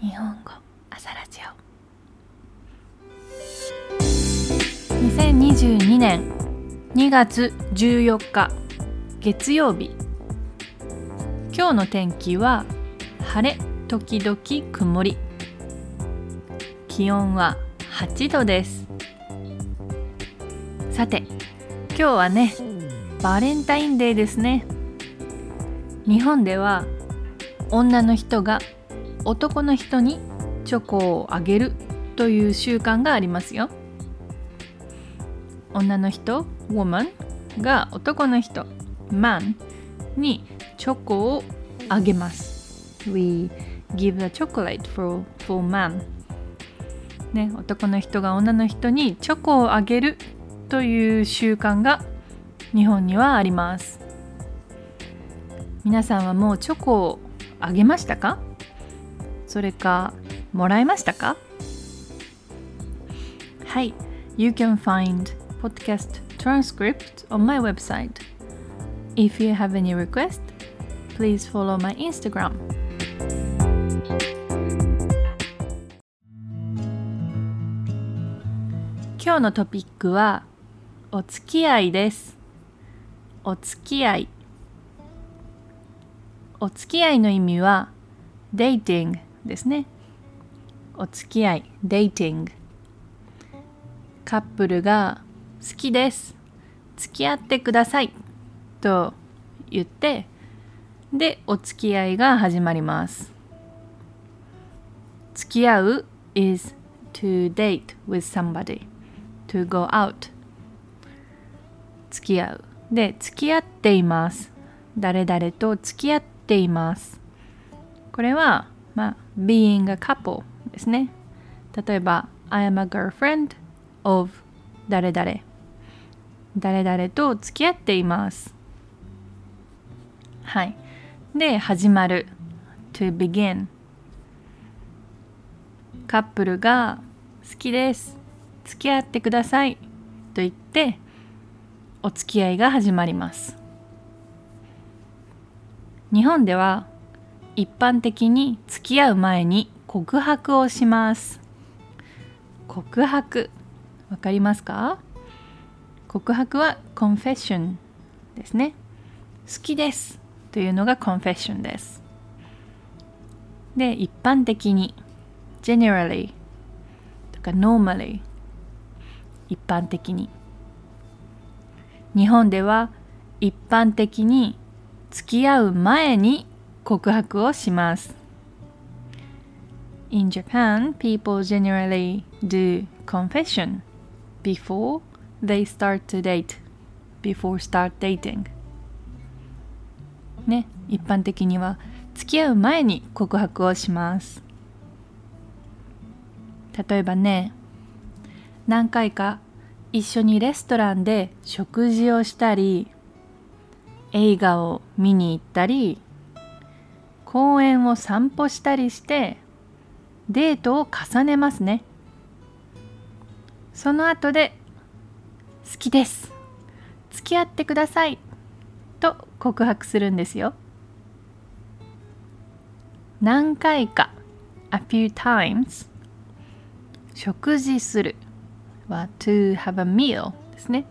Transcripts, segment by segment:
日本語朝ラジオ。2022年2月14日月曜日。今日の天気は晴れ時々曇り。気温は8度です。さて今日はねバレンタインデーですね。日本では女の人が男の人にチョコをあげるという習慣がありますよ。女の人 woman が男の人 man にチョコをあげます。We give the chocolate for, for man. ね、男の人が女の人にチョコをあげるという習慣が日本にはあります。皆さんはもうチョコをあげましたか？それかもらいましたかはい You can find podcast transcript on my website If you have any request please follow my Instagram 今日のトピックはお付き合いですお付き合いお付き合いの意味は dating ですね。お付き合い dating カップルが好きです。付き合ってください。と言ってでお付き合いが始まります。付き合う is to date with somebody. To go out 付き合う。で付き合っています。誰々と付き合っています。これはまあ being a couple ですね。例えば I am a girlfriend of 誰々。誰々と付き合っています。はい。で始まる。To begin カップルが好きです。付き合ってください。と言ってお付き合いが始まります。日本では一般的に付き合う前に告白をします。告白わかりますか？告白は confession ですね。好きですというのが confession です。で一般的に generally とか normally 一般的に。日本では一般的に付き合う前に告白をします In Japan, people generally do confession before they start to date, before start dating. ね、一般的には付き合う前に告白をします。例えばね、何回か一緒にレストランで食事をしたり、映画を見に行ったり、公園を散歩したりしてデートを重ねますね。その後で好きです。付き合ってください。と告白するんですよ。何回か a few times 食事する。は to have a meal ですね。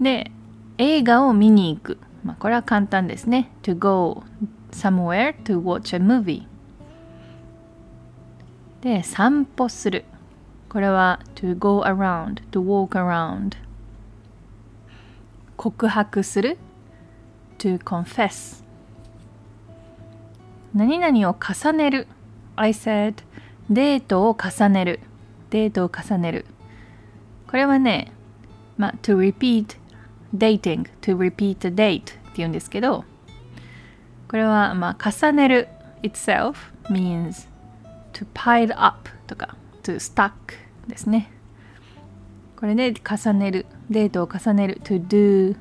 で映画を見に行く、まあ、これは簡単ですね。to go somewhere to watch a movie で散歩するこれは to go around to walk around 告白する to confess 何々を重ねる I said デートを重ねるデートを重ねるこれはねまあ to repeat dating to repeat a date って言うんですけどこれは、まあ、重ねる itself means to pile up とか to stack ですね。これで重ねる、デートを重ねる to do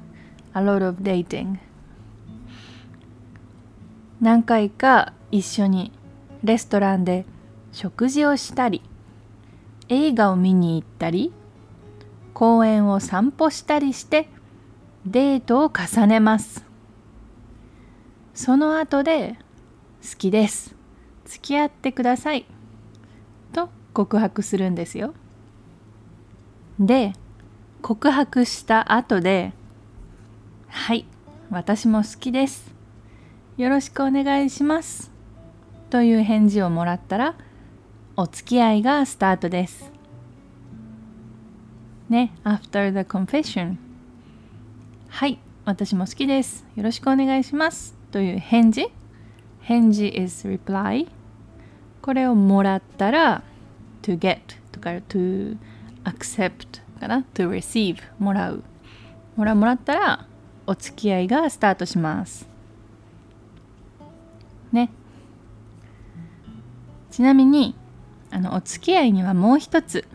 a lot of dating 何回か一緒にレストランで食事をしたり映画を見に行ったり公園を散歩したりしてデートを重ねますその後で好きです。付き合ってください。と告白するんですよ。で告白した後ではい私も好きです。よろしくお願いします。という返事をもらったらお付き合いがスタートです。ね after the confession はい私も好きです。よろしくお願いします。という返事？返事 is reply これをもらったら to get とか to accept かな？to receive もらう。もらもらったらお付き合いがスタートします。ね。ちなみにあのお付き合いにはもう一つ。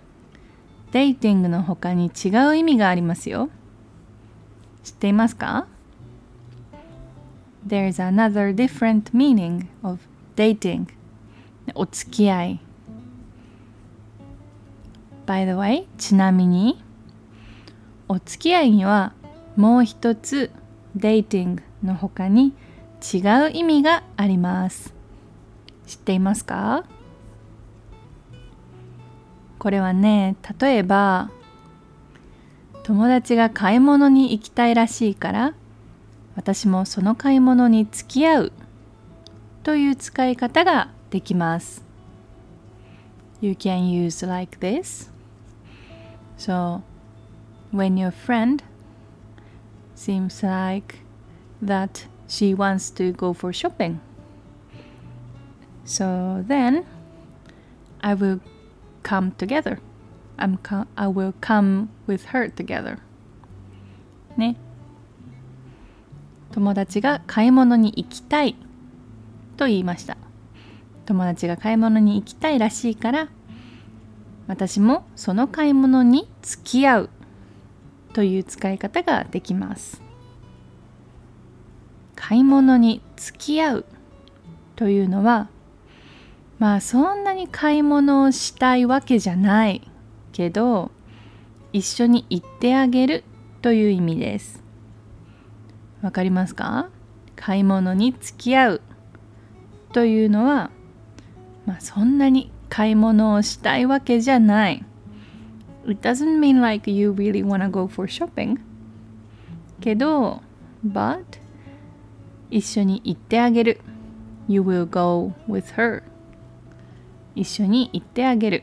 デイティングの他に違う意味がありますよ。知っていますか？There's another different meaning of dating. お付き合い。By the way ちなみにお付き合いにはもう一つデイティングの他に違う意味があります。知っていますか？これはね例えば友達が買い物に行きたいらしいから私もその買い物に付き合うという使い方ができます You can use like this So when your friend seems like that she wants to go for shopping So then I will come together. I'm I will come with her together. ね。 友達が買い物に行きたいと言いました。友達が買い物に行きたいらしいから私もその買い物に付き合うという使い方ができます。買い物に付き合うというのはまあそんなに買い物をしたいわけじゃないけど一緒に行ってあげるという意味ですわかりますか？買い物に付き合う。というのはまあそんなに買い物をしたいわけじゃない。It doesn't mean like you really wanna go for shopping. けど but 一緒に行ってあげる。You will go with her. 一緒に行ってあげる。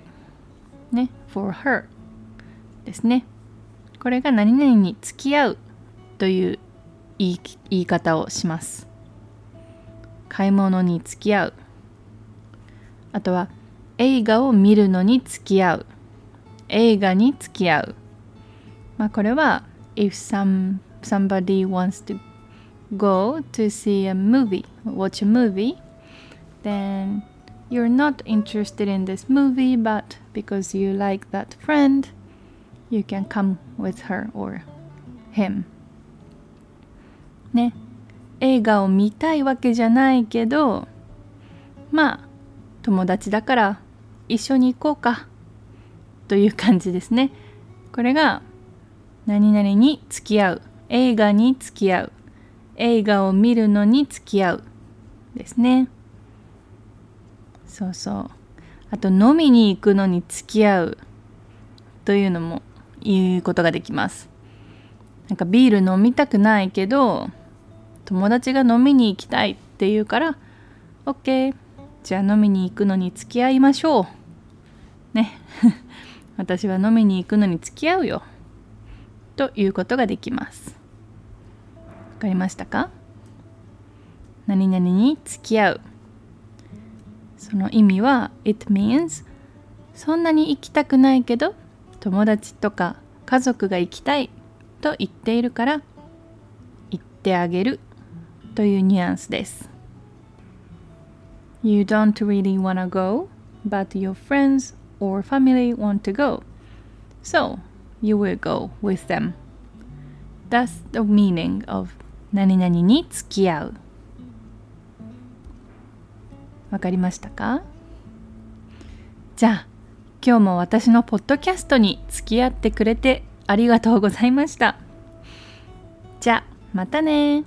ね、for her. ですね。これが何々に付き合うという言い言い方をします。買い物に付き合う。あとは映画を見るのに付き合う。映画に付き合う。まあこれは if some somebody wants to go to see a movie, watch a movie, then you're not interested in this movie, but because you like that friend, you can come with her or him. ね。映画を見たいわけじゃないけど、まあ、友達だから一緒に行こうか。という感じですね。これが、何々に付き合う。映画に付き合う。映画を見るのに付き合う。ですね。そうそうあと飲みに行くのに付き合うというのも言うことができますなんかビール飲みたくないけど友達が飲みに行きたいって言うから OK じゃあ飲みに行くのに付き合いましょう。ね。私は飲みに行くのに付き合うよ。ということができます。わかりましたか？何々に付き合う。その意味は It means そんなに行きたくないけど友達とか家族が行きたいと言っているから行ってあげるというニュアンスです You don't really wanna go but your friends or family want to go so you will go with them That's the meaning of 何々に付き合うわかりましたかじゃあ今日も私のポッドキャストに付き合ってくれてありがとうございました。じゃあまたね